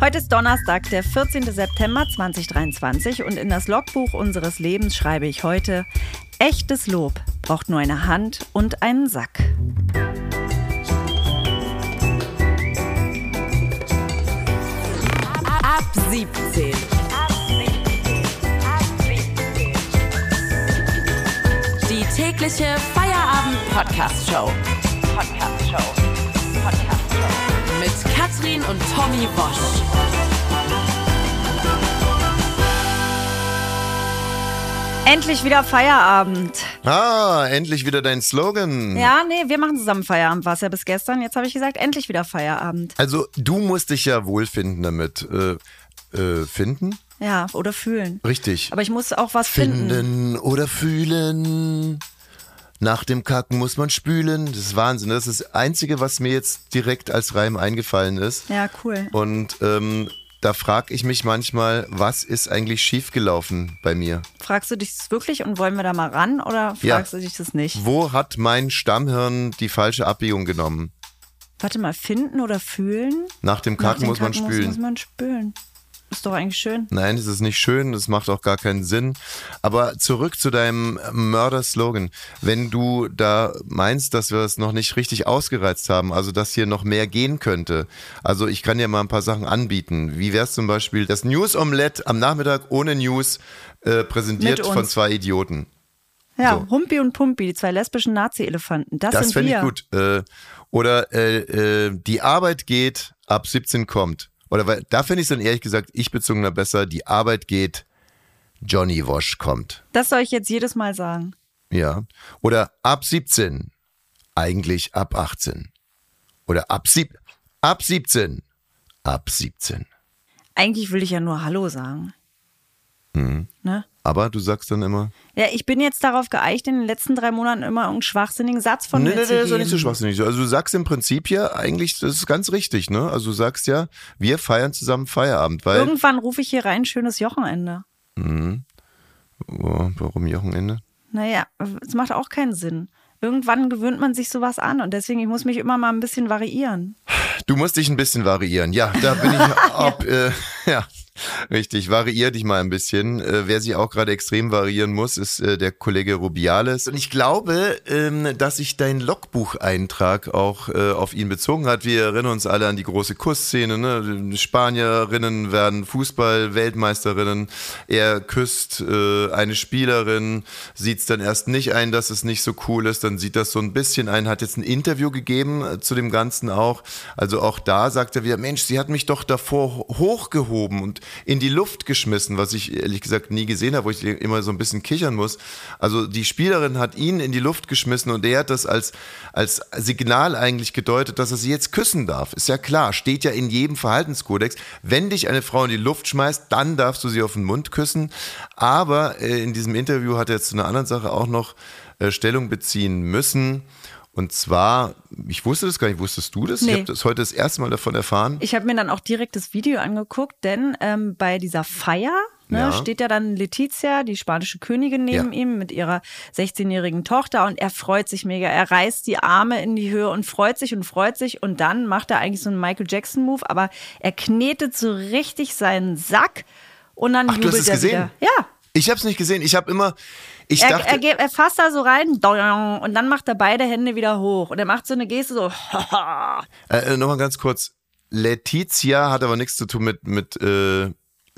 Heute ist Donnerstag, der 14. September 2023 und in das Logbuch unseres Lebens schreibe ich heute, echtes Lob braucht nur eine Hand und einen Sack. Ab 17. Die tägliche Feierabend-Podcast-Show. Podcast-Show. Podcast-Show. Mit Katrin und Tommy Bosch. Endlich wieder Feierabend. Ah, endlich wieder dein Slogan. Ja, nee, wir machen zusammen Feierabend. War es ja bis gestern. Jetzt habe ich gesagt, endlich wieder Feierabend. Also, du musst dich ja wohlfinden damit. Äh, äh, finden? Ja, oder fühlen. Richtig. Aber ich muss auch was finden. Finden oder fühlen. Nach dem Kacken muss man spülen. Das ist Wahnsinn. Das ist das Einzige, was mir jetzt direkt als Reim eingefallen ist. Ja, cool. Und ähm, da frage ich mich manchmal, was ist eigentlich schiefgelaufen bei mir? Fragst du dich das wirklich und wollen wir da mal ran oder Ja. fragst du dich das nicht? Wo hat mein Stammhirn die falsche Abbiegung genommen? Warte mal, finden oder fühlen? Nach dem Nach Kacken dem muss man Kacken spülen. Muss man spülen. Ist doch eigentlich schön. Nein, es ist nicht schön, es macht auch gar keinen Sinn. Aber zurück zu deinem Mörder-Slogan. Wenn du da meinst, dass wir es noch nicht richtig ausgereizt haben, also dass hier noch mehr gehen könnte, also ich kann dir mal ein paar Sachen anbieten. Wie wäre es zum Beispiel das News-Omelette am Nachmittag ohne News äh, präsentiert von zwei Idioten? Ja, So. Humpi und Pumpi, die zwei lesbischen Nazi-Elefanten. Das, Das sind fände ich gut. Äh, oder äh, äh, die Arbeit geht, ab 17 kommt. Oder weil, da finde ich es dann ehrlich gesagt, ich bezogener besser, die Arbeit geht, Johnny Wash kommt. Das soll ich jetzt jedes Mal sagen. Ja. Oder ab 17. Eigentlich ab 18. Oder ab, sieb ab 17. Ab 17. Eigentlich will ich ja nur Hallo sagen. Mhm. Ne? Aber du sagst dann immer. Ja, ich bin jetzt darauf geeicht, in den letzten drei Monaten immer irgendeinen schwachsinnigen Satz von Nee, mir nee, zu nee, das ist nicht so schwachsinnig. Also du sagst im Prinzip ja eigentlich, das ist ganz richtig, ne? Also du sagst ja, wir feiern zusammen Feierabend, weil. Irgendwann rufe ich hier rein, schönes Wochenende. Oh, warum Wochenende? Naja, es macht auch keinen Sinn. Irgendwann gewöhnt man sich sowas an und deswegen, ich muss mich immer mal ein bisschen variieren. Du musst dich ein bisschen variieren. Ja, da bin ich ab, äh, ja. Richtig, variier dich mal ein bisschen. Äh, wer sich auch gerade extrem variieren muss, ist äh, der Kollege Rubiales. Und ich glaube, ähm, dass sich dein Logbucheintrag auch äh, auf ihn bezogen hat. Wir erinnern uns alle an die große Kussszene. Ne? Spanierinnen werden Fußball-Weltmeisterinnen. Er küsst eine Spielerin, sieht es dann erst nicht ein, dass es nicht so cool ist. Dann sieht das so ein bisschen ein, hat jetzt ein Interview gegeben zu dem Ganzen auch. Also auch da sagt er wieder, Mensch, sie hat mich doch davor ho- hochgehoben und in die Luft geschmissen, was ich ehrlich gesagt nie gesehen habe, wo ich immer so ein bisschen kichern muss. Also die Spielerin hat ihn in die Luft geschmissen und er hat das als, als Signal eigentlich gedeutet, dass er sie jetzt küssen darf. Ist ja klar, steht ja in jedem Verhaltenskodex. Wenn dich eine Frau in die Luft schmeißt, dann darfst du sie auf den Mund küssen. Aber äh, in diesem Interview hat er jetzt zu einer anderen Sache auch noch äh, Stellung beziehen müssen. Und zwar, ich wusste das gar nicht, wusstest du das? Ich Nee. habe das heute das erste Mal davon erfahren. Ich habe mir dann auch direkt das Video angeguckt, denn ähm, bei dieser Feier ne, Ja. steht ja dann Letizia, die spanische Königin, neben Ja. ihm mit ihrer 16-jährigen Tochter und er freut sich mega. Er reißt die Arme in die Höhe und freut sich und freut sich und dann macht er eigentlich so einen Michael Jackson-Move, aber er knetet so richtig seinen Sack und dann Ach, du jubelt hast es er gesehen? wieder. Ja. Ich habe es nicht gesehen. Ich habe immer, ich Er, dachte, er, er fasst da so rein und dann macht er beide Hände wieder hoch und er macht so eine Geste so. äh, äh, nochmal ganz kurz. Letizia hat aber nichts zu tun mit mit äh,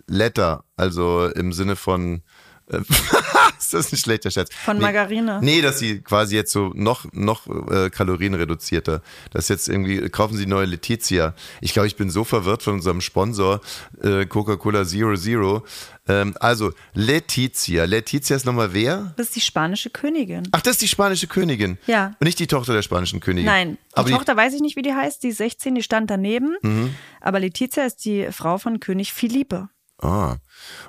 Letter, also im Sinne von. Äh, ist das ein schlechter Scherz? Von Margarine. Nee, dass sie quasi jetzt so noch noch äh, kalorienreduzierter. Das jetzt irgendwie kaufen sie neue Letizia. Ich glaube, ich bin so verwirrt von unserem Sponsor äh, Coca-Cola Zero Zero. Ähm, also Letizia. Letizia ist nochmal wer? Das ist die spanische Königin. Ach, das ist die spanische Königin. Ja. Und nicht die Tochter der spanischen Königin. Nein, die Aber die, Mhm. Tochter weiß ich nicht, wie die heißt. Die ist 16, die stand daneben. Aber Letizia ist die Frau von König Philippe. Ah,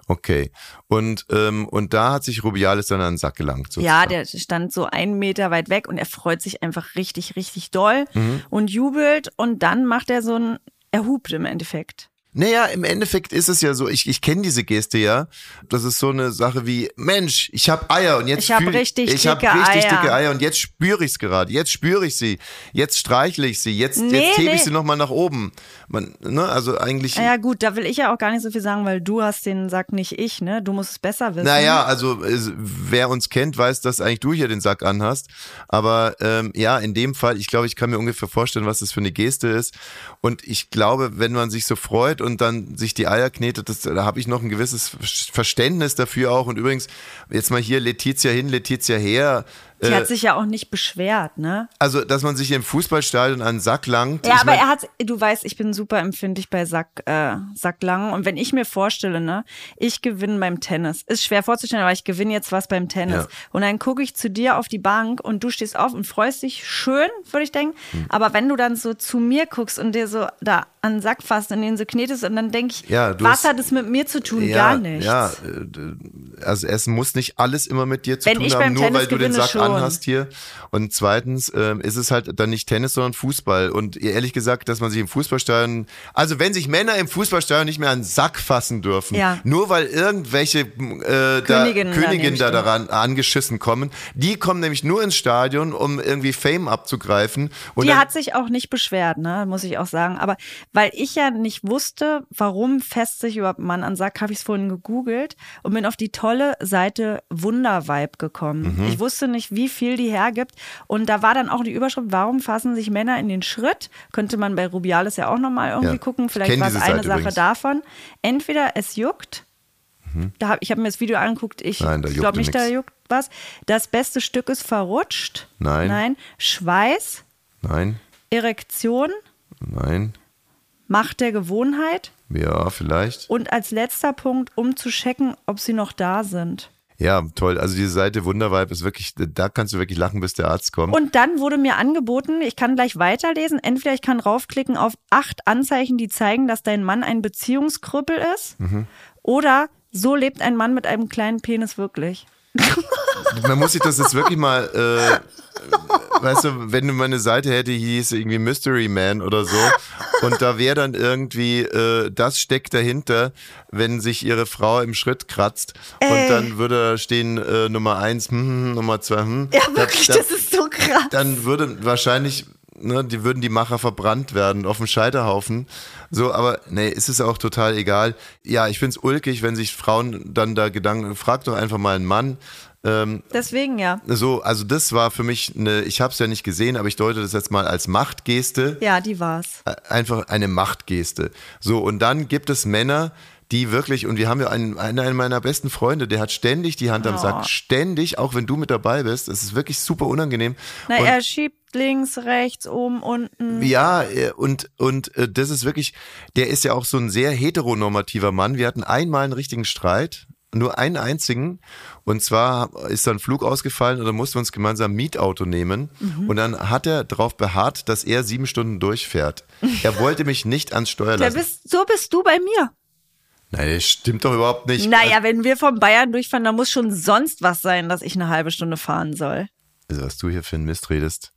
okay. Und, ähm, und da hat sich Rubiales dann an den Sack gelangt. sozusagen. Ja, der stand so einen Meter weit weg und er freut sich einfach richtig, richtig doll Mhm. und jubelt. Und dann macht er so ein, er hupt im Endeffekt. Naja, im Endeffekt ist es ja so, ich, ich kenne diese Geste ja. Das ist so eine Sache wie, Mensch, ich habe Eier und jetzt Ich hab fühl- richtig ich hab dicke richtig Eier. dicke Eier und jetzt spüre ich es gerade. Jetzt spüre ich sie. Jetzt streichle ich sie. Jetzt, Nee, jetzt hebe ich nee. sie nochmal nach oben. Man, ne, also eigentlich. Ja gut, da will ich ja auch gar nicht so viel sagen, weil du hast den Sack nicht ich, ne? Du musst es besser wissen. Naja, also äh, wer uns kennt, weiß, dass eigentlich du hier den Sack anhast. Aber ähm, ja, in dem Fall, ich glaube, ich kann mir ungefähr vorstellen, was das für eine Geste ist. Und ich glaube, wenn man sich so freut und dann sich die Eier knetet, das, da habe ich noch ein gewisses Verständnis dafür auch. Und übrigens, jetzt mal hier Letizia hin, Letizia her. Die Äh, hat sich ja auch nicht beschwert, ne? also, dass man sich im Fußballstadion an den Sack langt. Ja, aber mein- er hat, du weißt, ich bin super empfindlich bei Sack, äh, Sacklangen. Und wenn ich mir vorstelle, ne, ich gewinne beim Tennis, ist schwer vorzustellen, aber ich gewinne jetzt was beim Tennis. Ja. Und dann gucke ich zu dir auf die Bank und du stehst auf und freust dich schön, würde ich denken. Hm. Aber wenn du dann so zu mir guckst und dir so da an den Sack fasst und den so knetest und dann denke ich, Ja, was hast- hat es mit mir zu tun? ja, Gar nichts. Ja, äh, also es muss nicht alles immer mit dir zu Wenn tun haben, nur Tennis weil du den Sack schon. Anhast hier. Und zweitens ähm, ist es halt dann nicht Tennis, sondern Fußball. Und ehrlich gesagt, dass man sich im Fußballstadion, also wenn sich Männer im Fußballstadion nicht mehr an den Sack fassen dürfen, Ja. nur weil irgendwelche äh, da, Königinnen Königin daneben da daran angeschissen kommen, die kommen nämlich nur ins Stadion, um irgendwie Fame abzugreifen. Und Die hat sich auch nicht beschwert, ne, muss ich auch sagen. Aber weil ich ja nicht wusste, warum fest sich überhaupt Mann an Sack, habe ich es vorhin gegoogelt und bin auf die tolle Seite Wundervibe gekommen. Mhm. Ich wusste nicht, wie viel die hergibt. Und da war dann auch die Überschrift, warum fassen sich Männer in den Schritt? Könnte man bei Rubiales ja auch nochmal irgendwie Ja. gucken. Ich Vielleicht war es eine Seite Sache übrigens. davon. Entweder es juckt. Da hab, ich habe mir das Video angeguckt. Ich Mhm. Glaube nicht, da juckt was. Das beste Stück ist verrutscht. Nein. Nein. Schweiß. nein, Erektion, nein, Macht der Gewohnheit ja, vielleicht. und als letzter Punkt, um zu checken, ob sie noch da sind. Ja, toll. Also diese Seite Wundervibe ist wirklich, da kannst du wirklich lachen, bis der Arzt kommt. Und dann wurde mir angeboten, ich kann gleich weiterlesen, entweder ich kann raufklicken auf acht Anzeichen, die zeigen, dass dein Mann ein Beziehungskrüppel ist, Mhm. oder so lebt ein Mann mit einem kleinen Penis wirklich. Man muss sich das jetzt wirklich mal, äh, weißt du, wenn du mal eine Seite hätte, hieß irgendwie Mystery Man oder so, und da wäre dann irgendwie, äh, das steckt dahinter, wenn sich ihre Frau im Schritt kratzt, und dann würde da stehen äh, Nummer eins, hm, hm, Nummer zwei, hm. Ja, wirklich, da, das ist so krass. dann würde wahrscheinlich, ne, die würden die Macher verbrannt werden auf dem Scheiterhaufen. So, aber nee, ist es auch total egal. Ja, ich find's ulkig, wenn sich Frauen dann da Gedanken, frag doch einfach mal einen Mann. Ähm, Deswegen ja. so, also das war für mich eine, ich habe es ja nicht gesehen, aber ich deute das jetzt mal als Machtgeste. Ja, die war's. Einfach eine Machtgeste. So, und dann gibt es Männer, die wirklich, und wir haben ja einen, einen meiner besten Freunde, der hat ständig die Hand am Oh. Sack, ständig, auch wenn du mit dabei bist. Es ist wirklich super unangenehm. Na, und, er schiebt links, rechts, oben, unten. ja, äh, und, und äh, das ist wirklich, der ist ja auch so ein sehr heteronormativer Mann. Wir hatten einmal einen richtigen Streit, nur einen einzigen. Und zwar ist da ein Flug ausgefallen und dann mussten wir uns gemeinsam ein Mietauto nehmen. Mhm. Und dann hat er darauf beharrt, dass er sieben Stunden durchfährt. Er wollte mich nicht ans Steuer lassen. bist, so bist du bei mir. Nein, das stimmt doch überhaupt nicht. Naja, wenn wir von Bayern durchfahren, dann muss schon sonst was sein, dass ich eine halbe Stunde fahren soll. Also was du hier für einen Mist redest.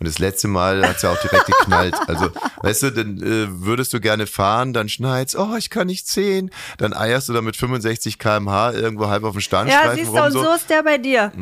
Und das letzte Mal hat's ja auch direkt geknallt. Also, weißt du, dann äh, würdest du gerne fahren, dann schneit's, oh, ich kann nicht sehen. Dann eierst du da mit 65 kmh irgendwo halb auf dem Ja, Standstreifen siehst du, rum. und so ist der bei dir.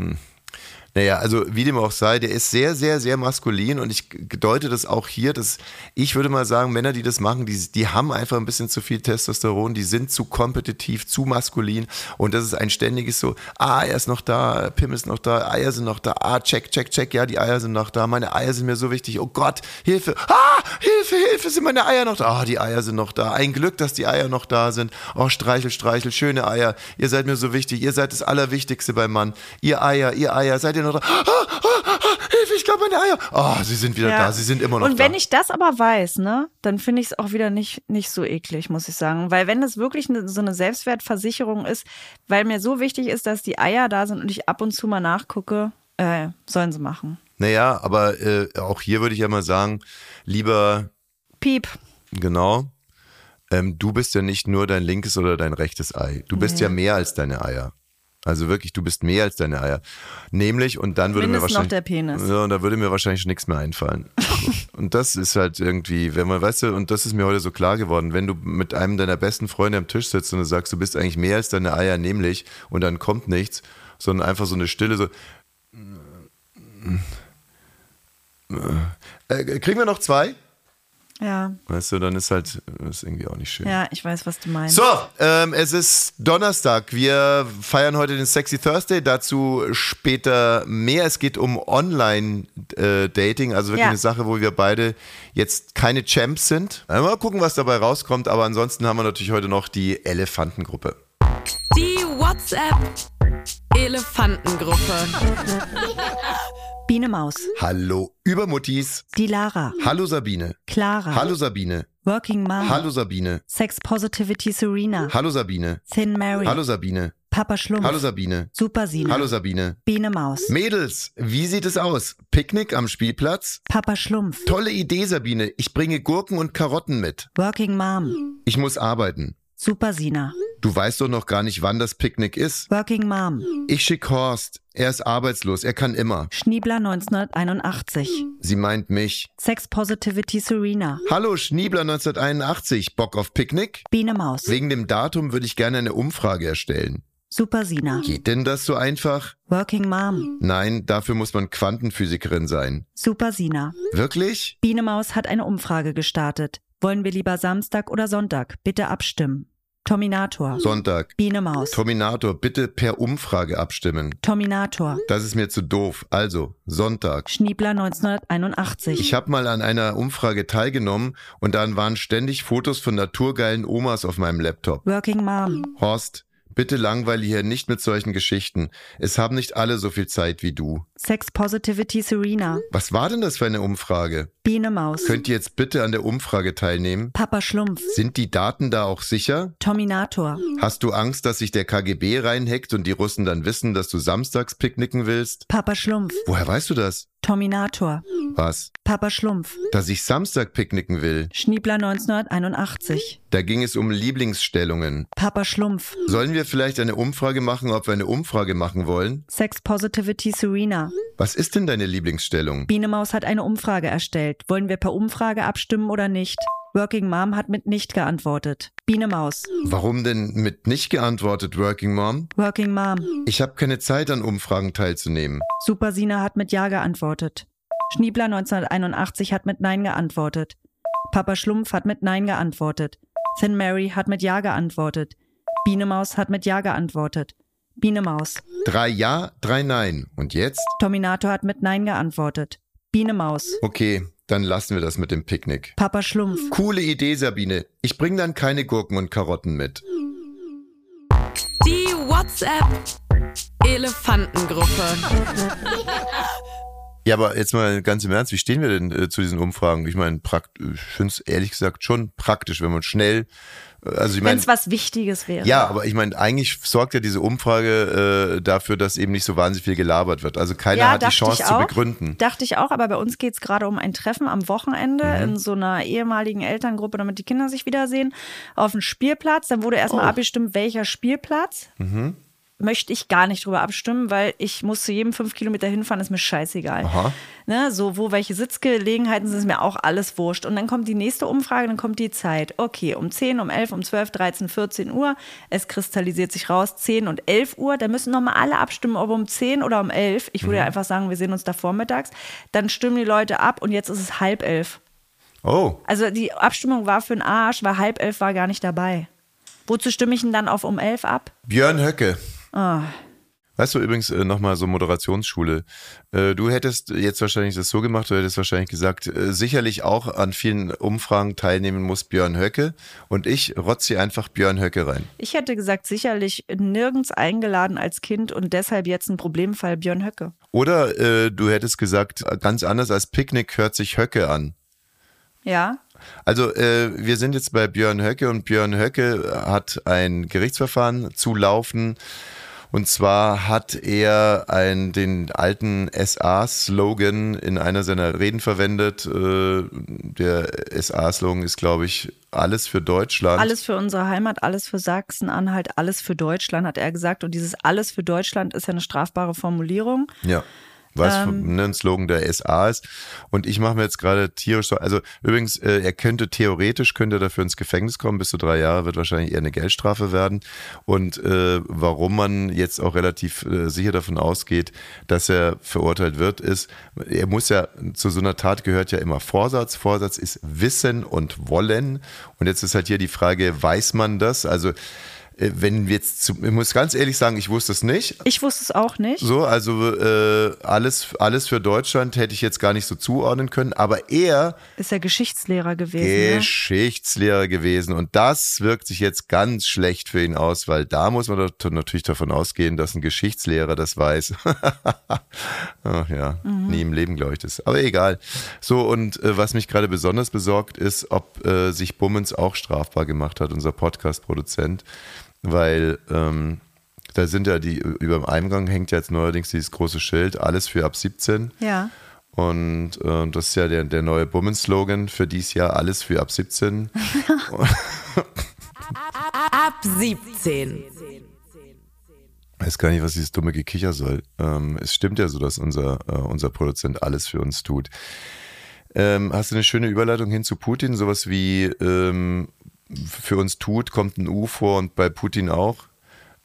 Naja, also wie dem auch sei, der ist sehr, sehr, sehr maskulin und ich deute das auch hier, dass ich würde mal sagen, Männer, die das machen, die, die haben einfach ein bisschen zu viel Testosteron, die sind zu kompetitiv, zu maskulin und das ist ein ständiges so, ah, er ist noch da, Pim ist noch da, Eier sind noch da, ah, check, check, check, ja, die Eier sind noch da, meine Eier sind mir so wichtig, oh Gott, Hilfe, ah, Hilfe, Hilfe, sind meine Eier noch da, ah, die Eier sind noch da, ein Glück, dass die Eier noch da sind, oh, streichel, streichel, schöne Eier, ihr seid mir so wichtig, ihr seid das Allerwichtigste beim Mann, ihr Eier, ihr Eier, seid ihr noch da, ah, ah, ah, Hilfe, ich glaube meine Eier, oh, sie sind wieder da, sie sind immer noch Und da. wenn ich das aber weiß, ne, dann finde ich es auch wieder nicht, nicht so eklig, muss ich sagen. Weil wenn es wirklich eine, so eine Selbstwertversicherung ist, weil mir so wichtig ist, dass die Eier da sind und ich ab und zu mal nachgucke, äh, sollen sie machen. Naja, aber äh, auch hier würde ich ja mal sagen, lieber, Piep. genau, ähm, du bist ja nicht nur dein linkes oder dein rechtes Ei. Du bist ja mehr als deine Eier. Also wirklich, du bist mehr als deine Eier. Nämlich, und dann würde mir Mindestens noch wahrscheinlich. der Penis. Ja, und da würde mir wahrscheinlich nichts mehr einfallen. und das ist halt irgendwie, wenn man, weißt du, und das ist mir heute so klar geworden, wenn du mit einem deiner besten Freunde am Tisch sitzt und du sagst, du bist eigentlich mehr als deine Eier, nämlich, und dann kommt nichts, sondern einfach so eine Stille, so. Äh, kriegen wir noch zwei? Ja, Weißt du, dann ist halt, ist irgendwie auch nicht schön. ja, ich weiß, was du meinst. So, ähm, es ist Donnerstag. Wir feiern heute den Sexy Thursday. Dazu später mehr. Es geht um Online-Dating, also wirklich Ja. eine Sache, wo wir beide jetzt keine Champs sind. Äh, Mal gucken, was dabei rauskommt. Aber ansonsten haben wir natürlich heute noch die Elefantengruppe. Die WhatsApp Elefantengruppe. Biene Maus, Hallo Übermuttis. die Lara, Hallo Sabine. Clara, Hallo Sabine. Working Mom, Hallo Sabine. Sex Positivity Serena, Hallo Sabine. Thin Mary, Hallo Sabine. Papa Schlumpf, Hallo Sabine. Super Sina, Hallo Sabine. Biene Maus, Mädels, wie sieht es aus? Picknick am Spielplatz? Papa Schlumpf, Tolle Idee, Sabine. Ich bringe Gurken und Karotten mit. Working Mom, Ich muss arbeiten. Super Sina, Du weißt doch noch gar nicht, wann das Picknick ist. Working Mom, Ich schick Horst. Er ist arbeitslos. Er kann immer. Schniebler 1981, Sie meint mich. Sex Positivity Serena, Hallo, Schniebler 1981. Bock auf Picknick? Biene Maus, Wegen dem Datum würde ich gerne eine Umfrage erstellen. Super Sina, Geht denn das so einfach? Working Mom, Nein, dafür muss man Quantenphysikerin sein. Super Sina. Wirklich? Biene Maus hat eine Umfrage gestartet. Wollen wir lieber Samstag oder Sonntag? Bitte abstimmen. Tominator. Sonntag. Biene Maus. Terminator, bitte per Umfrage abstimmen. Tominator. Das ist mir zu doof. Also, Sonntag. Schniebler 1981. Ich habe mal an einer Umfrage teilgenommen und dann waren ständig Fotos von naturgeilen Omas auf meinem Laptop. Working Mom. Horst, bitte langweile hier nicht mit solchen Geschichten. Es haben nicht alle so viel Zeit wie du. Sex Positivity Serena. Was war denn das für eine Umfrage? Biene Maus. Könnt ihr jetzt bitte an der Umfrage teilnehmen? Papa Schlumpf. Sind die Daten da auch sicher? Tominator. Hast du Angst, dass sich der KGB reinhackt und die Russen dann wissen, dass du samstags picknicken willst? Papa Schlumpf. Woher weißt du das? Tominator. Was? Papa Schlumpf. Dass ich Samstag picknicken will. Schniebler 1981. Da ging es um Lieblingsstellungen. Papa Schlumpf. Sollen wir vielleicht eine Umfrage machen, ob wir eine Umfrage machen wollen? Sex Positivity Serena. Was ist denn deine Lieblingsstellung? Biene Maus hat eine Umfrage erstellt. Wollen wir per Umfrage abstimmen oder nicht? Working Mom hat mit nicht geantwortet. Biene Maus. Warum denn mit nicht geantwortet, Working Mom? Working Mom. Ich habe keine Zeit, an Umfragen teilzunehmen. Super Sina hat mit Ja geantwortet. Schniebler 1981 hat mit Nein geantwortet. Papa Schlumpf hat mit Nein geantwortet. Thin Mary hat mit Ja geantwortet. Biene Maus hat mit Ja geantwortet. Biene Maus. Drei Ja, drei Nein. Und jetzt? Tominator hat mit Nein geantwortet. Biene Maus. Okay, dann lassen wir das mit dem Picknick. Papa Schlumpf. Coole Idee, Sabine. Ich bringe dann keine Gurken und Karotten mit. Die WhatsApp Elefantengruppe. Ja, aber jetzt mal ganz im Ernst, wie stehen wir denn äh, zu diesen Umfragen? Ich meine, ich finde es ehrlich gesagt schon praktisch, wenn man schnell, äh, also ich Wenn meine, es was Wichtiges wäre. ja, aber ich meine, eigentlich sorgt ja diese Umfrage äh, dafür, dass eben nicht so wahnsinnig viel gelabert wird. Also keiner Ja, hat die Chance zu begründen. Dachte ich auch, aber bei uns geht es gerade um ein Treffen am Wochenende Mhm. in so einer ehemaligen Elterngruppe, damit die Kinder sich wiedersehen, auf dem Spielplatz. Dann wurde erstmal Oh. abgestimmt, welcher Spielplatz. Mhm. Möchte ich gar nicht drüber abstimmen, weil ich muss zu jedem fünf Kilometer hinfahren, ist mir scheißegal. Aha. Ne, so, wo welche Sitzgelegenheiten sind, ist mir auch alles wurscht. Und dann kommt die nächste Umfrage, dann kommt die Zeit. Okay, um 10, um 11, um 12, 13, 14 Uhr. Es kristallisiert sich raus, 10 und 11 Uhr. Da müssen nochmal alle abstimmen, ob um 10 oder um 11. Ich würde ja einfach sagen, wir sehen uns da vormittags. Dann stimmen die Leute ab und jetzt ist es halb elf. Oh, Also die Abstimmung war für den Arsch, weil halb elf war gar nicht dabei. Wozu stimme ich denn dann auf um elf ab? Björn Höcke. Ah. Weißt du übrigens äh, nochmal so Moderationsschule. Äh, du hättest jetzt wahrscheinlich das so gemacht, du hättest wahrscheinlich gesagt, äh, sicherlich auch an vielen Umfragen teilnehmen muss Björn Höcke und ich rotze einfach Björn Höcke rein. Ich hätte gesagt, sicherlich nirgends eingeladen als Kind und deshalb jetzt ein Problemfall Björn Höcke. Oder äh, du hättest gesagt, ganz anders als Picknick hört sich Höcke an. Ja, Also äh, wir sind jetzt bei Björn Höcke und Björn Höcke hat ein Gerichtsverfahren zu laufen. Und zwar hat er ein, den alten SA-Slogan in einer seiner Reden verwendet. Äh, der SA-Slogan ist, glaube ich, alles für Deutschland. Alles für unsere Heimat, alles für Sachsen-Anhalt, alles für Deutschland, hat er gesagt. Und dieses alles für Deutschland ist ja eine strafbare Formulierung. Ja. Was Ähm. ne, ein Slogan der SA ist. Und ich mache mir jetzt gerade tierisch so, also übrigens, äh, er könnte theoretisch, könnte er dafür ins Gefängnis kommen, bis zu drei Jahre, wird wahrscheinlich eher eine Geldstrafe werden. Und äh, warum man jetzt auch relativ äh, sicher davon ausgeht, dass er verurteilt wird, ist, er muss ja, zu so einer Tat gehört ja immer Vorsatz. Vorsatz ist Wissen und Wollen. Und jetzt ist halt hier die Frage, weiß man das? Also wenn wir jetzt, zu, ich muss ganz ehrlich sagen, ich wusste es nicht. Ich wusste es auch nicht. So, also äh, alles, alles für Deutschland hätte ich jetzt gar nicht so zuordnen können, aber er Ist ja Geschichtslehrer gewesen. Ne? Geschichtslehrer gewesen und das wirkt sich jetzt ganz schlecht für ihn aus, weil da muss man natürlich davon ausgehen, dass ein Geschichtslehrer das weiß. Ach ja, nie im Leben glaube ich das. Aber egal. So und äh, was mich gerade besonders besorgt ist, ob äh, sich Bummens auch strafbar gemacht hat, unser Podcast-Produzent, weil ähm, da sind ja die, über dem Eingang hängt ja jetzt neuerdings dieses große Schild, alles für ab 17. Ja. Und äh, das ist ja der, der neue Bummen-Slogan für dieses Jahr, alles für ab 17. Ab 17. Ich weiß gar nicht, was dieses dumme Gekicher soll. Ähm, es stimmt ja so, dass unser, äh, unser Produzent alles für uns tut. Ähm, hast du eine schöne Überleitung hin zu Putin? Sowas wie ähm, für uns tut, kommt ein U vor und bei Putin auch?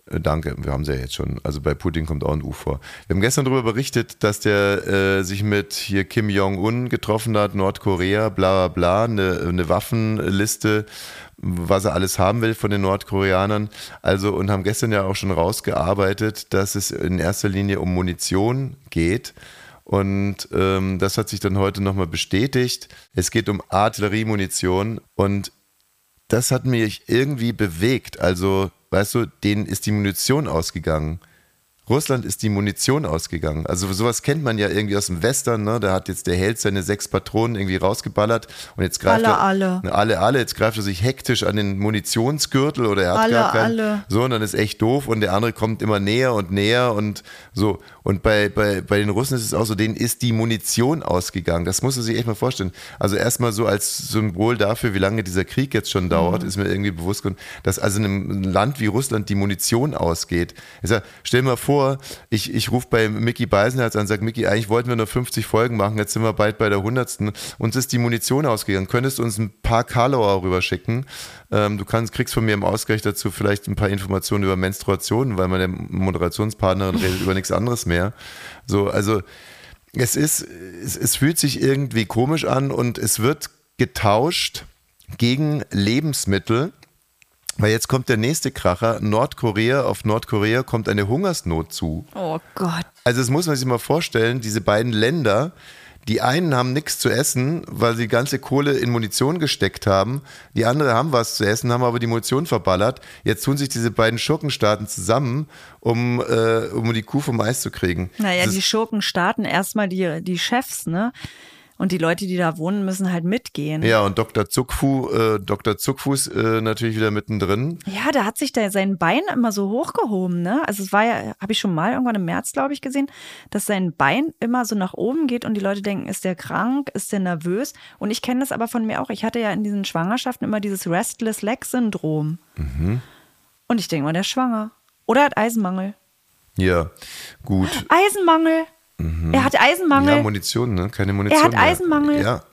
Äh, Danke, wir haben sie ja jetzt schon. Also bei Putin kommt auch ein U vor. Wir haben gestern darüber berichtet, dass der äh, sich mit hier Kim Jong-un getroffen hat, Nordkorea, bla bla bla, eine, eine Waffenliste, was er alles haben will von den Nordkoreanern. Also und haben gestern ja auch schon rausgearbeitet, dass es in erster Linie um Munition geht. Und ähm, das hat sich dann heute nochmal bestätigt. Es geht um Artilleriemunition und das hat mich irgendwie bewegt. Also, weißt du, denen ist die Munition ausgegangen. Russland ist die Munition ausgegangen. Also sowas kennt man ja irgendwie aus dem Western, ne? Da hat jetzt der Held seine sechs Patronen irgendwie rausgeballert und jetzt greift Alle, er alle. Ne, alle alle, jetzt greift er sich hektisch an den Munitionsgürtel oder er hat Alle, gar keinen. alle. So, und dann ist echt doof und der andere kommt immer näher und näher und so. Und bei, bei, bei den Russen ist es auch so, denen ist die Munition ausgegangen. Das muss man sich echt mal vorstellen. Also erstmal so als Symbol dafür, wie lange dieser Krieg jetzt schon dauert, ist mir irgendwie bewusst geworden, dass also in einem Land wie Russland die Munition ausgeht. Ich sag, stell mir vor, ich, ich rufe bei Mickey Beisenherz an sage, Mickey, eigentlich wollten wir nur 50 Folgen machen, jetzt sind wir bald bei der 100. Uns ist die Munition ausgegangen. Könntest du uns ein paar Karlauer rüberschicken? Ähm, du kannst, kriegst von mir im Ausgleich dazu vielleicht ein paar Informationen über Menstruationen, weil meine Moderationspartnerin redet über nichts anderes mehr. So, also es ist, es, es fühlt sich irgendwie komisch an und es wird getauscht gegen Lebensmittel. Weil jetzt kommt der nächste Kracher. Nordkorea, auf Nordkorea kommt eine Hungersnot zu. Oh Gott. Also das muss man sich mal vorstellen, diese beiden Länder, die einen haben nichts zu essen, weil sie die ganze Kohle in Munition gesteckt haben. Die anderen haben was zu essen, haben aber die Munition verballert. Jetzt tun sich diese beiden Schurkenstaaten zusammen, um, äh, um die Kuh vom Eis zu kriegen. Naja, Das die ist- Schurken starten erstmal die, die Chefs, ne? Und die Leute, die da wohnen, müssen halt mitgehen. ja, und Dr. Zuckfu, äh, Dr. Zuckfuß äh, natürlich wieder mittendrin. Ja, da hat sich da sein Bein immer so hochgehoben, ne? Also es war ja, habe ich schon mal irgendwann im März, glaube ich, gesehen, dass sein Bein immer so nach oben geht und die Leute denken, ist der krank, ist der nervös? Und ich kenne das aber von mir auch. Ich hatte ja in diesen Schwangerschaften immer dieses Restless Leg Syndrom. Und ich denke mal, der ist schwanger. Oder hat Eisenmangel. Ja, gut. Eisenmangel. Er hat Eisenmangel. Ja, Munition, ne? Keine Munition. Er hat mehr. Eisenmangel. Ja.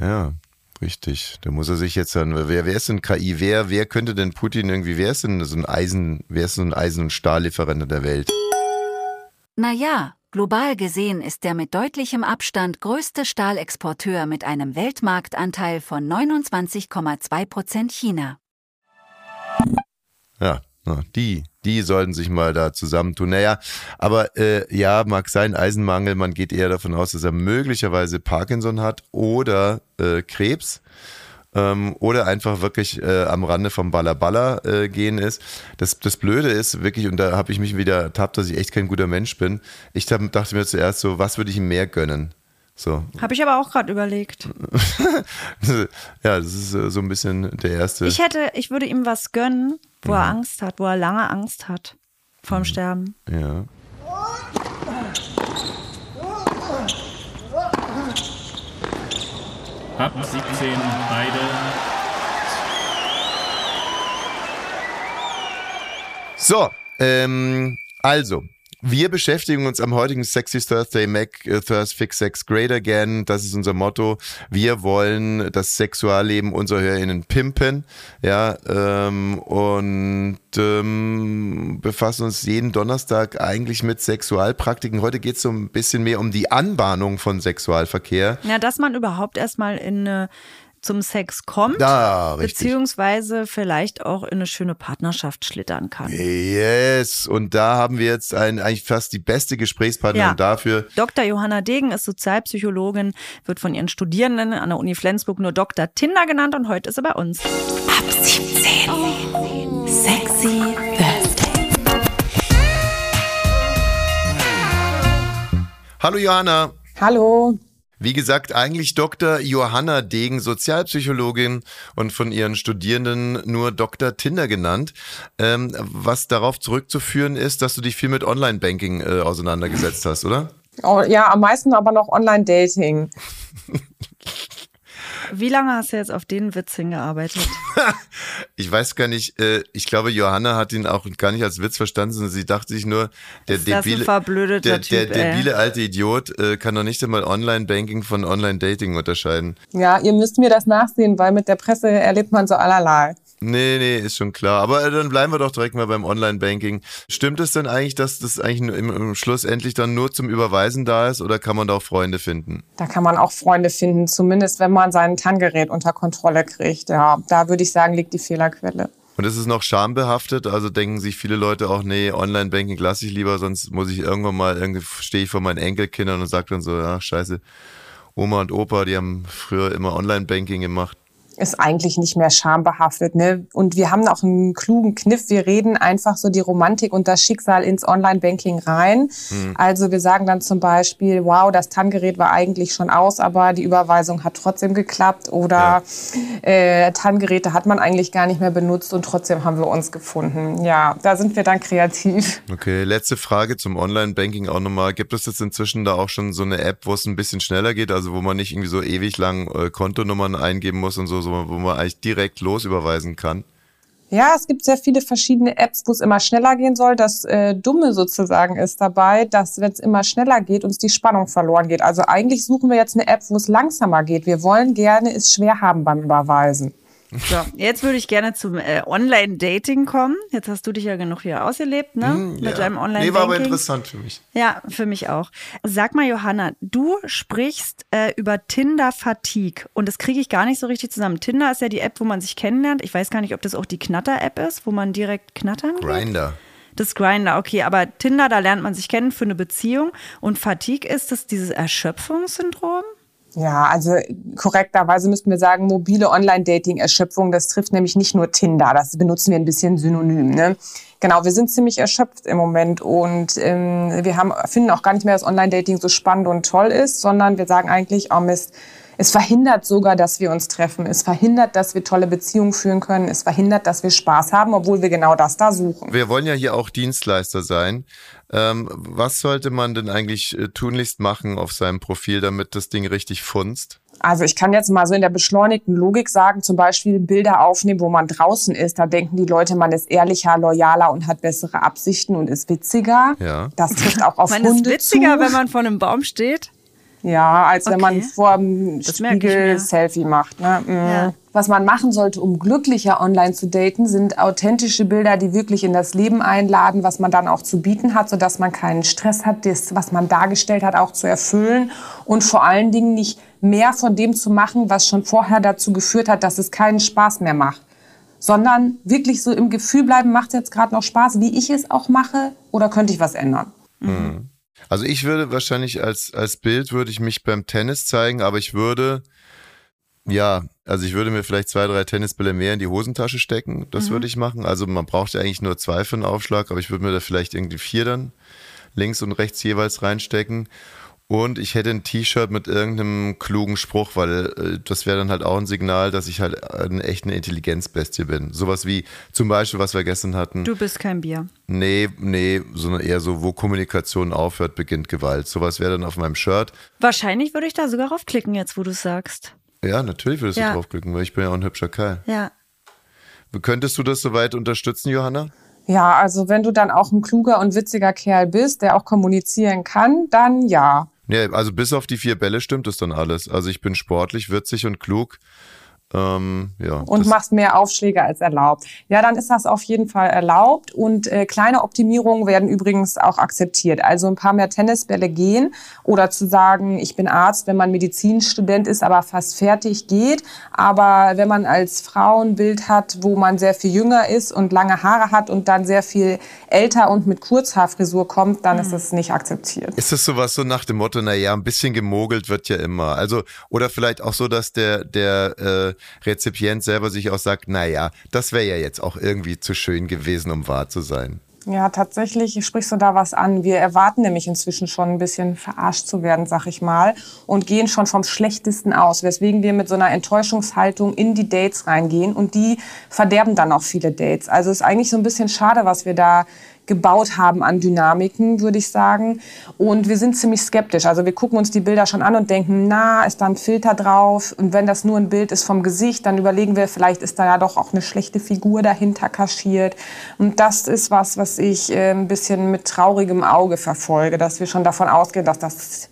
Ja, richtig. Da muss er sich jetzt dann, wer, wer ist denn KI? Wer, wer könnte denn Putin irgendwie, wer ist denn so ein Eisen, wer ist so ein Eisen- und Stahllieferant der Welt? Naja, global gesehen ist der mit deutlichem Abstand größte Stahlexporteur mit einem Weltmarktanteil von 29,2 Prozent China. Ja, die, die sollten sich mal da zusammentun. Naja, aber äh, ja, mag sein, Eisenmangel, man geht eher davon aus, dass er möglicherweise Parkinson hat oder äh, Krebs. Ähm, oder einfach wirklich äh, am Rande vom Ballaballa äh, gehen ist. Das, das Blöde ist wirklich, und da habe ich mich wieder ertappt, dass ich echt kein guter Mensch bin. Ich hab, dachte mir zuerst so, was würde ich ihm mehr gönnen? So. Habe ich aber auch gerade überlegt. ja, das ist äh, so ein bisschen der erste. Ich hätte, ich würde ihm was gönnen, wo mhm. er Angst hat, wo er lange Angst hat vorm mhm. Sterben. Ja. Ab 17 beide. So, ähm, also, wir beschäftigen uns am heutigen Sexy Thursday Mac äh, Thirst Fix Sex Great Again. Das ist unser Motto. Wir wollen das Sexualleben unserer HörerInnen pimpen. Ja, ähm, und ähm, befassen uns jeden Donnerstag eigentlich mit Sexualpraktiken. Heute geht es so ein bisschen mehr um die Anbahnung von Sexualverkehr. Ja, dass man überhaupt erstmal in eine zum Sex kommt, Da, richtig. beziehungsweise vielleicht auch in eine schöne Partnerschaft schlittern kann. Yes, und da haben wir jetzt ein, eigentlich fast die beste Gesprächspartnerin Ja. dafür. Dr. Johanna Degen ist Sozialpsychologin, wird von ihren Studierenden an der Uni Flensburg nur Dr. Tinder genannt und heute ist sie bei uns. Ab 17. Sexy Thursday. Hallo Johanna. Hallo. Wie gesagt, eigentlich Dr. Johanna Degen, Sozialpsychologin und von ihren Studierenden nur Dr. Tinder genannt. Ähm, was darauf zurückzuführen ist, dass du dich viel mit Online-Banking äh, auseinandergesetzt hast, oder? Oh, ja, am meisten aber noch Online-Dating. Wie lange hast du jetzt auf den Witz hingearbeitet? Ich weiß gar nicht, äh, ich glaube, Johanna hat ihn auch gar nicht als Witz verstanden, sondern sie dachte sich nur, der Ist das ein debile, der, der Typ, ey. debile alte Idiot äh, kann doch nicht einmal Online-Banking von Online-Dating unterscheiden. Ja, ihr müsst mir das nachsehen, weil mit der Presse erlebt man so allerlei. Nee, nee, ist schon klar. Aber äh, dann bleiben wir doch direkt mal beim Online-Banking. Stimmt es denn eigentlich, dass das eigentlich im, im Schluss endlich dann nur zum Überweisen da ist oder kann man da auch Freunde finden? Da kann man auch Freunde finden, zumindest wenn man sein TAN-Gerät unter Kontrolle kriegt. Ja, da würde ich sagen, liegt die Fehlerquelle. Und ist es noch schambehaftet? Also denken sich viele Leute auch, nee, Online-Banking lasse ich lieber, sonst muss ich irgendwann mal, irgendwie stehe ich vor meinen Enkelkindern und sage dann so, ach scheiße, Oma und Opa, die haben früher immer Online-Banking gemacht. Ist eigentlich nicht mehr schambehaftet. Ne? Und wir haben auch einen klugen Kniff. Wir reden einfach so die Romantik und das Schicksal ins Online-Banking rein. Also wir sagen dann zum Beispiel, wow, das TAN-Gerät war eigentlich schon aus, aber die Überweisung hat trotzdem geklappt. Oder äh, TAN-Geräte hat man eigentlich gar nicht mehr benutzt und trotzdem haben wir uns gefunden. Ja, da sind wir dann kreativ. Okay, letzte Frage zum Online-Banking auch nochmal. Gibt es jetzt inzwischen da auch schon so eine App, wo es ein bisschen schneller geht, also wo man nicht irgendwie so ewig lang äh, Kontonummern eingeben muss und so, so, wo man eigentlich direkt losüberweisen kann? Ja, es gibt sehr viele verschiedene Apps, wo es immer schneller gehen soll. Das äh, Dumme sozusagen ist dabei, dass wenn es immer schneller geht, uns die Spannung verloren geht. Also eigentlich suchen wir jetzt eine App, wo es langsamer geht. Wir wollen gerne es schwer haben beim Überweisen. So, jetzt würde ich gerne zum äh, Online-Dating kommen. Jetzt hast du dich ja genug hier ausgelebt, ne? Mit Hm, Ja. deinem Online-Banking. Nee, war aber interessant für mich. Ja, für mich auch. Sag mal, Johanna, du sprichst äh, über Tinder-Fatigue und das kriege ich gar nicht so richtig zusammen. Tinder ist ja die App, wo man sich kennenlernt. Ich weiß gar nicht, ob das auch die Knatter-App ist, wo man direkt knattern geht. Grinder. Das Grinder, okay, aber Tinder, da lernt man sich kennen für eine Beziehung. Und Fatigue ist das dieses Erschöpfungssyndrom? Ja, also korrekterweise müssten wir sagen, mobile Online-Dating-Erschöpfung, das trifft nämlich nicht nur Tinder, das benutzen wir ein bisschen synonym. Ne? Genau, wir sind ziemlich erschöpft im Moment und ähm, wir haben, finden auch gar nicht mehr, dass Online-Dating so spannend und toll ist, sondern wir sagen eigentlich, oh Mist, es verhindert sogar, dass wir uns treffen. Es verhindert, dass wir tolle Beziehungen führen können. Es verhindert, dass wir Spaß haben, obwohl wir genau das da suchen. Wir wollen ja hier auch Dienstleister sein. Ähm, was sollte man denn eigentlich äh, tunlichst machen auf seinem Profil, damit das Ding richtig funzt? Also ich kann jetzt mal so in der beschleunigten Logik sagen, zum Beispiel Bilder aufnehmen, wo man draußen ist. Da denken die Leute, man ist ehrlicher, loyaler und hat bessere Absichten und ist witziger. Ja. Das trifft auch auf Man ist Hunde witziger, zu. wenn man vor einem Baum steht. Ja, als wenn man Okay. vor dem Das Spiegel. Selfie macht. Ne? Mhm. Ja. Was man machen sollte, um glücklicher online zu daten, sind authentische Bilder, die wirklich in das Leben einladen, was man dann auch zu bieten hat, sodass man keinen Stress hat, das, was man dargestellt hat, auch zu erfüllen und vor allen Dingen nicht mehr von dem zu machen, was schon vorher dazu geführt hat, dass es keinen Spaß mehr macht. Sondern wirklich so im Gefühl bleiben, macht es jetzt gerade noch Spaß, wie ich es auch mache, oder könnte ich was ändern? Also ich würde wahrscheinlich als, als Bild würde ich mich beim Tennis zeigen, aber ich würde, ja, also ich würde mir vielleicht zwei, drei Tennisbälle mehr in die Hosentasche stecken. Das würde ich machen. Also man braucht ja eigentlich nur zwei für einen Aufschlag, aber ich würde mir da vielleicht irgendwie vier dann links und rechts jeweils reinstecken. Und ich hätte ein T-Shirt mit irgendeinem klugen Spruch, weil äh, das wäre dann halt auch ein Signal, dass ich halt eine echt eine Intelligenzbestie bin. Sowas wie zum Beispiel, was wir gestern hatten. Du bist kein Bier. Nee, nee, sondern eher so, wo Kommunikation aufhört, beginnt Gewalt. Sowas wäre dann auf meinem Shirt. Wahrscheinlich würde ich da sogar raufklicken, jetzt wo du es sagst. Ja, natürlich würdest Ja. du draufklicken, weil ich bin ja auch ein hübscher Kerl. Ja. Könntest du das soweit unterstützen, Johanna? Ja, also wenn du dann auch ein kluger und witziger Kerl bist, der auch kommunizieren kann, dann ja. Ja, also bis auf die vier Bälle stimmt es dann alles. Also ich bin sportlich, witzig und klug. Ähm, ja, und machst mehr Aufschläge als erlaubt. Ja, dann ist das auf jeden Fall erlaubt und äh, kleine Optimierungen werden übrigens auch akzeptiert. Also ein paar mehr Tennisbälle gehen oder zu sagen, ich bin Arzt, wenn man Medizinstudent ist, aber fast fertig geht. Aber wenn man als Frau ein Bild hat, wo man sehr viel jünger ist und lange Haare hat und dann sehr viel älter und mit Kurzhaarfrisur kommt, dann mhm. ist das nicht akzeptiert. Ist das sowas so nach dem Motto, na ja, ein bisschen gemogelt wird ja immer. Also oder vielleicht auch so, dass der der äh, Rezipient selber sich auch sagt, naja, das wäre ja jetzt auch irgendwie zu schön gewesen, um wahr zu sein. Ja, tatsächlich sprichst du da was an. Wir erwarten nämlich inzwischen schon ein bisschen verarscht zu werden, sag ich mal, und gehen schon vom Schlechtesten aus, weswegen wir mit so einer Enttäuschungshaltung in die Dates reingehen und die verderben dann auch viele Dates. Also ist eigentlich so ein bisschen schade, was wir da gebaut haben an Dynamiken, würde ich sagen. Und wir sind ziemlich skeptisch. Also wir gucken uns die Bilder schon an und denken, na, ist da ein Filter drauf? Und wenn das nur ein Bild ist vom Gesicht, dann überlegen wir, vielleicht ist da ja doch auch eine schlechte Figur dahinter kaschiert. Und das ist was, was ich äh, ein bisschen mit traurigem Auge verfolge, dass wir schon davon ausgehen, dass das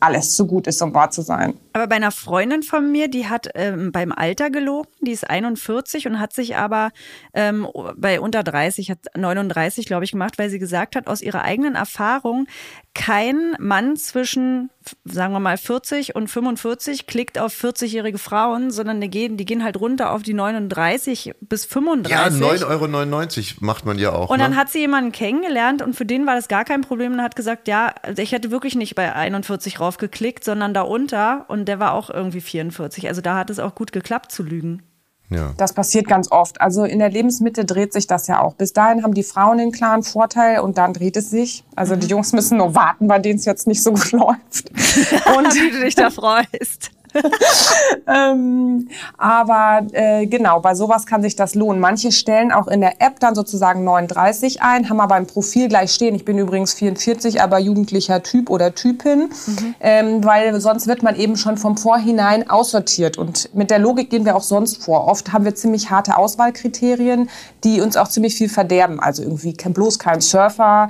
alles zu gut ist, um wahr zu sein. Aber bei einer Freundin von mir, die hat ähm, beim Alter gelogen, die ist 41 und hat sich aber ähm, bei unter 30, hat 39, glaube ich, gemacht, weil sie gesagt hat, aus ihrer eigenen Erfahrung, kein Mann zwischen, sagen wir mal, 40 und 45 klickt auf 40-jährige Frauen, sondern die gehen, die gehen halt runter auf die 39 bis 35. Ja, 9,99 Euro macht man ja auch. Und dann ne? hat sie jemanden kennengelernt und für den war das gar kein Problem und hat gesagt, ja, ich hätte wirklich nicht bei 41 raufgeklickt, sondern da unter und der war auch irgendwie 44. Also da hat es auch gut geklappt zu lügen. Ja. Das passiert ganz oft. Also in der Lebensmitte dreht sich das ja auch. Bis dahin haben die Frauen den klaren Vorteil und dann dreht es sich. Also die mhm. Jungs müssen nur warten, bei denen es jetzt nicht so gut läuft. Und wie du dich da freust. ähm, aber äh, genau, bei sowas kann sich das lohnen. Manche stellen auch in der App dann sozusagen 39 ein, haben aber im Profil gleich stehen. Ich bin übrigens 44, aber jugendlicher Typ oder Typin, mhm. ähm, weil sonst wird man eben schon vom Vorhinein aussortiert. Und mit der Logik gehen wir auch sonst vor. Oft haben wir ziemlich harte Auswahlkriterien, die uns auch ziemlich viel verderben. Also irgendwie bloß kein Surfer,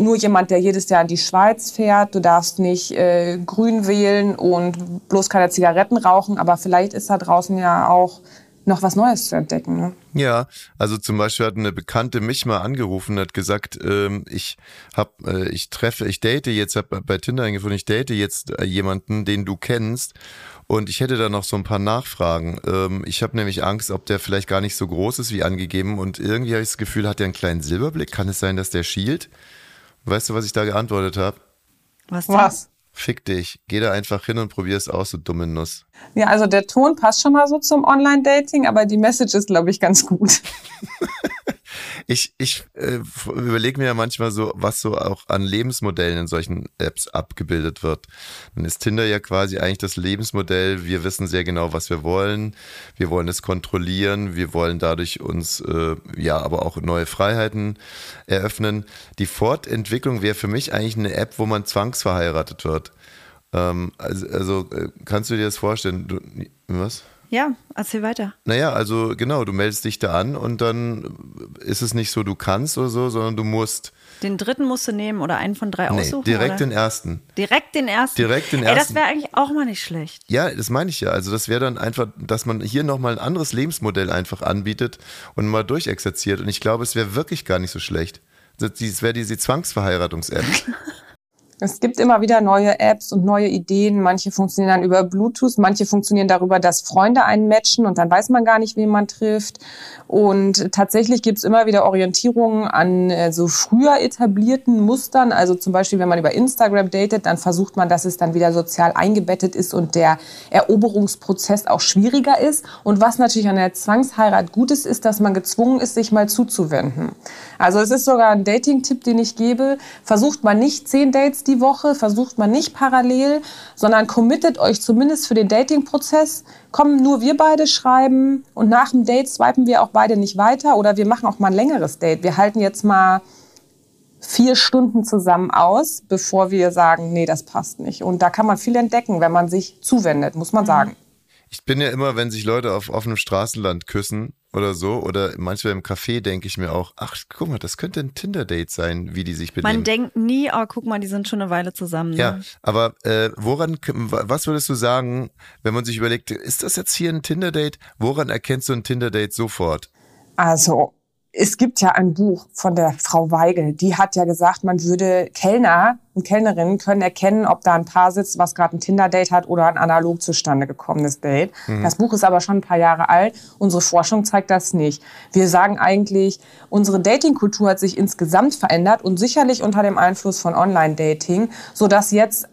nur jemand, der jedes Jahr in die Schweiz fährt. Du darfst nicht äh, grün wählen und bloß keine Zigaretten rauchen. Aber vielleicht ist da draußen ja auch noch was Neues zu entdecken. Ne? Ja, also zum Beispiel hat eine Bekannte mich mal angerufen und hat gesagt, ähm, ich hab, äh, ich treffe, ich date jetzt, hab bei Tinder eingefunden, ich date jetzt äh, jemanden, den du kennst und ich hätte da noch so ein paar Nachfragen. Ähm, ich habe nämlich Angst, ob der vielleicht gar nicht so groß ist wie angegeben und irgendwie habe ich das Gefühl, hat er einen kleinen Silberblick. Kann es sein, dass der schielt? Weißt du, was ich da geantwortet habe? Was? Denn? Was? Fick dich. Geh da einfach hin und probier es aus, du dumme Nuss. Ja, also der Ton passt schon mal so zum Online-Dating, aber die Message ist, glaube ich, ganz gut. ich ich äh, überlege mir ja manchmal so, was so auch an Lebensmodellen in solchen Apps abgebildet wird. Dann ist Tinder ja quasi eigentlich das Lebensmodell. Wir wissen sehr genau, was wir wollen. Wir wollen es kontrollieren. Wir wollen dadurch uns äh, ja aber auch neue Freiheiten eröffnen. Die Fortentwicklung wäre für mich eigentlich eine App, wo man zwangsverheiratet wird. Ähm, also, also kannst du dir das vorstellen? Du, was? Ja, erzähl weiter. Naja, also genau, du meldest dich da an und dann ist es nicht so, du kannst oder so, sondern du musst. Den dritten musst du nehmen oder einen von drei nee, aussuchen? direkt oder? den ersten. Direkt den ersten? Direkt den Ey, ersten. das wäre eigentlich auch mal nicht schlecht. Ja, das meine ich ja. Also das wäre dann einfach, dass man hier nochmal ein anderes Lebensmodell einfach anbietet und mal durchexerziert. Und ich glaube, es wäre wirklich gar nicht so schlecht. Es wäre diese Zwangsverheiratungs-App. Es gibt immer wieder neue Apps und neue Ideen. Manche funktionieren dann über Bluetooth, manche funktionieren darüber, dass Freunde einen matchen und dann weiß man gar nicht, wen man trifft. Und tatsächlich gibt es immer wieder Orientierungen an äh, so früher etablierten Mustern. Also zum Beispiel, wenn man über Instagram datet, dann versucht man, dass es dann wieder sozial eingebettet ist und der Eroberungsprozess auch schwieriger ist. Und was natürlich an der Zwangsheirat gut ist, ist, dass man gezwungen ist, sich mal zuzuwenden. Also es ist sogar ein Dating-Tipp, den ich gebe. Versucht man nicht zehn Dates die Woche, versucht man nicht parallel, sondern committet euch zumindest für den Dating-Prozess. Kommen nur wir beide schreiben und nach dem Date swipen wir auch beide nicht weiter oder wir machen auch mal ein längeres Date. Wir halten jetzt mal vier Stunden zusammen aus, bevor wir sagen, nee, das passt nicht. Und da kann man viel entdecken, wenn man sich zuwendet, muss man mhm. sagen. Ich bin ja immer, wenn sich Leute auf offenem Straßenland küssen, oder so oder manchmal im Café denke ich mir auch, ach guck mal, das könnte ein Tinder-Date sein, wie die sich benehmen. Man denkt nie, oh guck mal, die sind schon eine Weile zusammen. Ne? Ja, aber äh, woran, was würdest du sagen, wenn man sich überlegt, ist das jetzt hier ein Tinder-Date? Woran erkennst du ein Tinder-Date sofort? Also es gibt ja ein Buch von der Frau Weigel, die hat ja gesagt, man würde Kellner und Kellnerinnen können erkennen, ob da ein Paar sitzt, was gerade ein Tinder-Date hat oder ein analog zustande gekommenes Date. Mhm. Das Buch ist aber schon ein paar Jahre alt. Unsere Forschung zeigt das nicht. Wir sagen eigentlich, unsere Dating-Kultur hat sich insgesamt verändert und sicherlich unter dem Einfluss von Online-Dating, sodass jetzt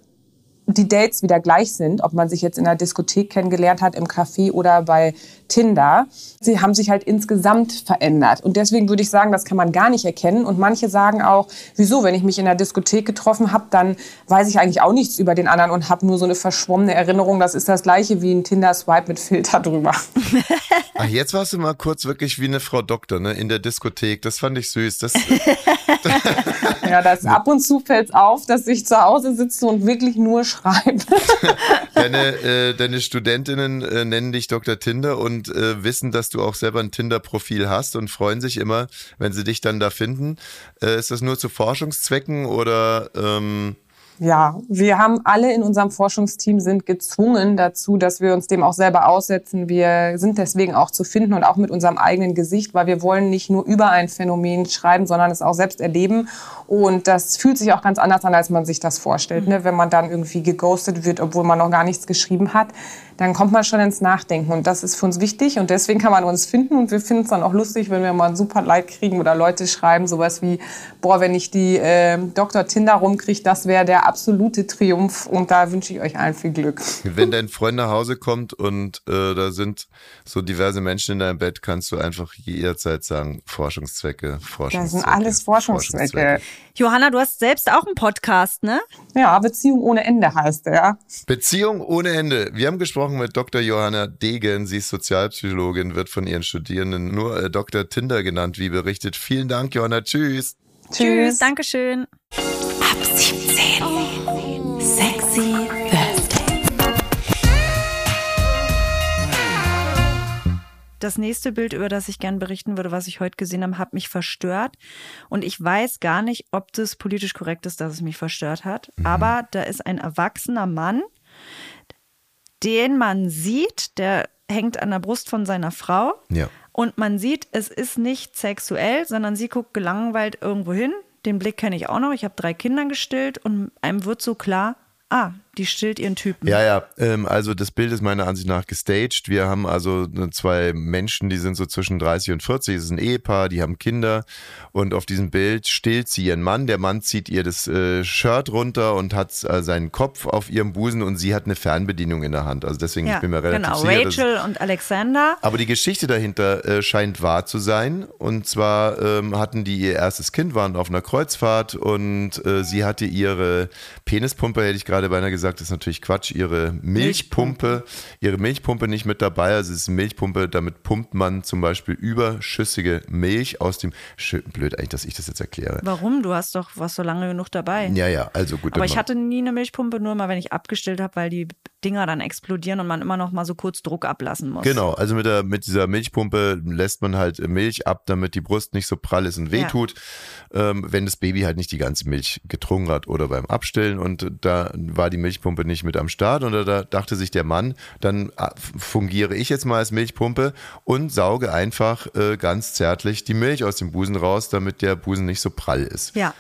die Dates wieder gleich sind, ob man sich jetzt in der Diskothek kennengelernt hat, im Café oder bei Tinder. Sie haben sich halt insgesamt verändert. Und deswegen würde ich sagen, das kann man gar nicht erkennen. Und manche sagen auch, wieso, wenn ich mich in der Diskothek getroffen habe, dann weiß ich eigentlich auch nichts über den anderen und habe nur so eine verschwommene Erinnerung. Das ist das gleiche wie ein Tinder-Swipe mit Filter drüber. Ach, jetzt warst du mal kurz wirklich wie eine Frau Doktor, ne? In der Diskothek. Das fand ich süß. Das, ja, das ab und zu fällt auf, dass ich zu Hause sitze und wirklich nur schreibe. deine, äh, deine Studentinnen äh, nennen dich Dr. Tinder und äh, wissen, dass du auch selber ein Tinder-Profil hast und freuen sich immer, wenn sie dich dann da finden. Äh, ist das nur zu Forschungszwecken oder ähm, ja, wir haben alle in unserem Forschungsteam sind gezwungen dazu, dass wir uns dem auch selber aussetzen. Wir sind deswegen auch zu finden und auch mit unserem eigenen Gesicht, weil wir wollen nicht nur über ein Phänomen schreiben, sondern es auch selbst erleben. Und das fühlt sich auch ganz anders an, als man sich das vorstellt. Ne? Wenn man dann irgendwie geghostet wird, obwohl man noch gar nichts geschrieben hat, dann kommt man schon ins Nachdenken. Und das ist für uns wichtig. Und deswegen kann man uns finden. Und wir finden es dann auch lustig, wenn wir mal ein super Like kriegen oder Leute schreiben, sowas wie, boah, wenn ich die äh, Dr. Tinder rumkriege, das wäre der absolute Triumph. Und da wünsche ich euch allen viel Glück. Wenn dein Freund nach Hause kommt und äh, da sind so diverse Menschen in deinem Bett, kannst du einfach jederzeit sagen, Forschungszwecke, Forschungszwecke. Das sind alles Forschungszwecke. Forschungszwecke. Johanna, du hast selbst auch einen Podcast, ne? Ja, Beziehung ohne Ende heißt der. Beziehung ohne Ende. Wir haben gesprochen mit Dr. Johanna Degen. Sie ist Sozialpsychologin, wird von ihren Studierenden nur äh, Dr. Tinder genannt, wie berichtet. Vielen Dank, Johanna. Tschüss. Tschüss. Tschüss. Dankeschön. Ab 17. Sexy das nächste Bild, über das ich gern berichten würde, was ich heute gesehen habe, hat mich verstört. Und ich weiß gar nicht, ob das politisch korrekt ist, dass es mich verstört hat. Mhm. Aber da ist ein erwachsener Mann, den man sieht, der hängt an der Brust von seiner Frau. Ja. Und man sieht, es ist nicht sexuell, sondern sie guckt gelangweilt irgendwo hin. Den Blick kenne ich auch noch. Ich habe drei Kinder gestillt und einem wird so klar, ah, die stillt ihren Typen. Ja, ja. Ähm, also das Bild ist meiner Ansicht nach gestaged. Wir haben also zwei Menschen, die sind so zwischen 30 und 40. Es ist ein Ehepaar, die haben Kinder. Und auf diesem Bild stillt sie ihren Mann. Der Mann zieht ihr das äh, Shirt runter und hat äh, seinen Kopf auf ihrem Busen und sie hat eine Fernbedienung in der Hand. Also deswegen, ja, ich bin mir relativ genau. sicher. Rachel und Alexander. Aber die Geschichte dahinter äh, scheint wahr zu sein. Und zwar ähm, hatten die ihr erstes Kind, waren auf einer Kreuzfahrt und äh, sie hatte ihre Penispumpe, hätte ich gerade beinahe gesagt, gesagt, das ist natürlich Quatsch, ihre Milchpumpe, ihre Milchpumpe nicht mit dabei. Also es ist eine Milchpumpe, damit pumpt man zum Beispiel überschüssige Milch aus dem. Blöd eigentlich, dass ich das jetzt erkläre. Warum? Du hast doch was so lange genug dabei. Ja, ja, also gut. Aber ich hatte nie eine Milchpumpe, nur mal, wenn ich abgestillt habe, weil die Dinger dann explodieren und man immer noch mal so kurz Druck ablassen muss. Genau, also mit, der, mit dieser Milchpumpe lässt man halt Milch ab, damit die Brust nicht so prall ist und wehtut, ja. ähm, wenn das Baby halt nicht die ganze Milch getrunken hat oder beim Abstillen und da war die Milchpumpe nicht mit am Start und da dachte sich der Mann, dann äh, fungiere ich jetzt mal als Milchpumpe und sauge einfach äh, ganz zärtlich die Milch aus dem Busen raus, damit der Busen nicht so prall ist. Ja.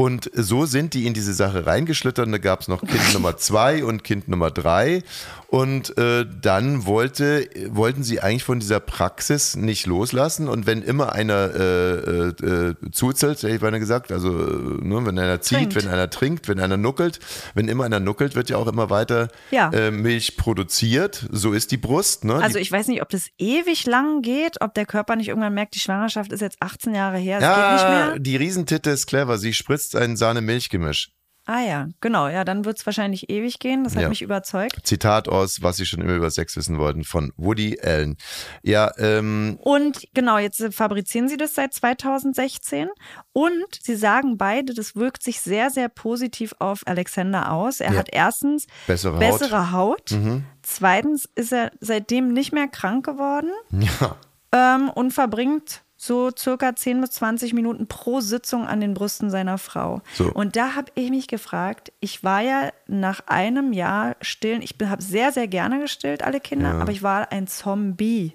Und so sind die in diese Sache reingeschlittert. Da gab es noch Kind Nummer zwei und Kind Nummer drei. Und äh, dann wollte, wollten sie eigentlich von dieser Praxis nicht loslassen. Und wenn immer einer äh, äh, äh zuzelt, hätte ich beinahe gesagt, also ne, wenn einer zieht, trinkt. wenn einer trinkt, wenn einer nuckelt, wenn immer einer nuckelt, wird ja auch immer weiter ja. äh, Milch produziert. So ist die Brust. Ne? Also ich weiß nicht, ob das ewig lang geht, ob der Körper nicht irgendwann merkt, die Schwangerschaft ist jetzt 18 Jahre her, es ja, geht nicht mehr. Die Riesentitte ist clever. Sie spritzt ein Sahne-Milch-Gemisch. Ah ja, genau. Ja, dann wird es wahrscheinlich ewig gehen. Das hat ja. mich überzeugt. Zitat aus, was Sie schon immer über Sex wissen wollten, von Woody Allen. Ja, ähm. Und genau, jetzt fabrizieren Sie das seit 2016. Und Sie sagen beide, das wirkt sich sehr, sehr positiv auf Alexander aus. Er ja. hat erstens bessere, bessere Haut. Haut. Mhm. Zweitens ist er seitdem nicht mehr krank geworden. Ja. ähm, und verbringt so circa 10 bis 20 Minuten pro Sitzung an den Brüsten seiner Frau. So. Und da habe ich mich gefragt, ich war ja nach einem Jahr stillen, ich habe sehr, sehr gerne gestillt, alle Kinder, aber ich war ein Zombie,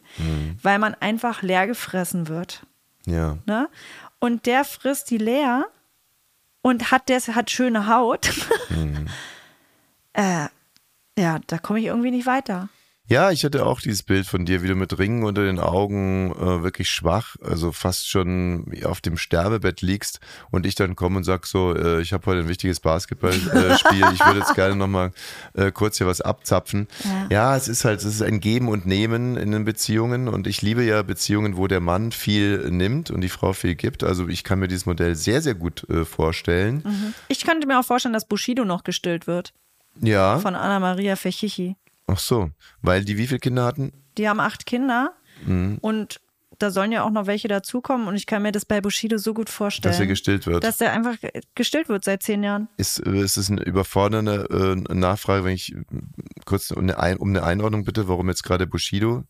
weil man einfach leer gefressen wird. Ja. Ne? Und der frisst die leer und hat, der hat schöne Haut. äh, ja, da komme ich irgendwie nicht weiter. Ja, ich hatte auch dieses Bild von dir, wie du mit Ringen unter den Augen äh, wirklich schwach, also fast schon auf dem Sterbebett liegst und ich dann komme und sag so, äh, ich habe heute ein wichtiges Basketballspiel, äh, ich würde jetzt gerne nochmal äh, kurz hier was abzapfen. Ja. Ja. es ist halt, es ist ein Geben und Nehmen in den Beziehungen und ich liebe ja Beziehungen, wo der Mann viel nimmt und die Frau viel gibt. Also ich kann mir dieses Modell sehr, sehr gut äh, vorstellen. Ich könnte mir auch vorstellen, dass Bushido noch gestillt wird Ja, von Anna Maria Fechichi. Ach so, weil die wie viele Kinder hatten? Die haben acht Kinder Mhm. und da sollen ja auch noch welche dazukommen und ich kann mir das bei Bushido so gut vorstellen. Dass er gestillt wird. Dass der einfach gestillt wird seit zehn Jahren. Ist, ist es eine überfordernde äh, Nachfrage, wenn ich kurz um eine, Ein um eine Einordnung bitte, warum jetzt gerade Bushido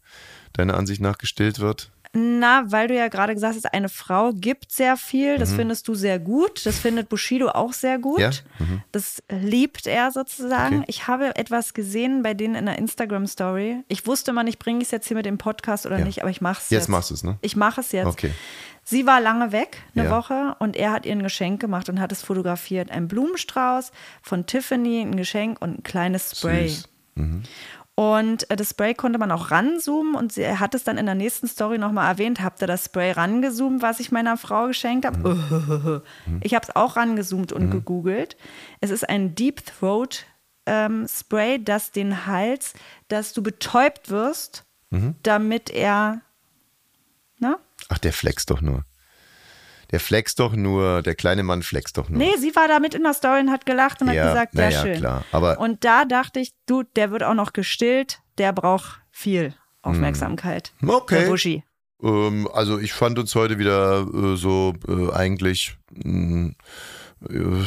deiner Ansicht nach gestillt wird? Na, weil du ja gerade gesagt hast, eine Frau gibt sehr viel. Das findest du sehr gut. Das findet Bushido auch sehr gut. Mhm. Ja? Mhm. Das liebt er sozusagen. Okay. Ich habe etwas gesehen bei denen in der Instagram-Story. Ich wusste mal nicht, bringe ich es jetzt hier mit dem Podcast oder Ja. nicht, aber ich mache es Jetzt jetzt. machst du's, ne? Ich mache es jetzt. Okay. Sie war lange weg, eine Ja. Woche, und er hat ihr ein Geschenk gemacht und hat es fotografiert. Ein Blumenstrauß von Tiffany, ein Geschenk und ein kleines Spray. Süß. Und äh, das Spray konnte man auch ranzoomen und sie er hat es dann in der nächsten Story nochmal erwähnt. Habt ihr das Spray rangezoomt, was ich meiner Frau geschenkt habe? Ich habe es auch rangezoomt und gegoogelt. Es ist ein Deep Throat ähm, Spray, das den Hals, dass du betäubt wirst, damit er, ne? Ach, der flext doch nur. Der flext doch nur, der kleine Mann flext doch nur. Nee, sie war da mit in der Story und hat gelacht und Ja, hat gesagt, ja, ja, schön. klar, aber- und da dachte ich, du, der wird auch noch gestillt, der braucht viel Aufmerksamkeit. Hm. Okay. Der Buschi. Ähm, also ich fand uns heute wieder äh, so äh, eigentlich, mh, äh,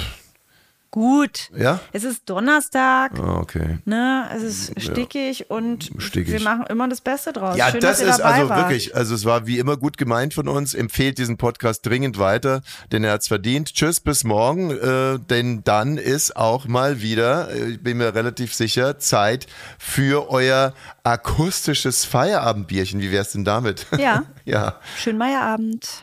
Gut. ja? Es ist Donnerstag, Ah, okay. ne? Es ist stickig und Stickig. wir machen immer das Beste draus. Ja, Schön, das dass ihr ist dabei also wart. wirklich, also es war wie immer gut gemeint von uns. Empfehlt diesen Podcast dringend weiter, denn er hat's verdient. Tschüss, bis morgen, äh, denn dann ist auch mal wieder, äh, ich bin mir relativ sicher, Zeit für euer akustisches Feierabendbierchen. Wie wär's denn damit? Ja. ja. Schönen Meierabend.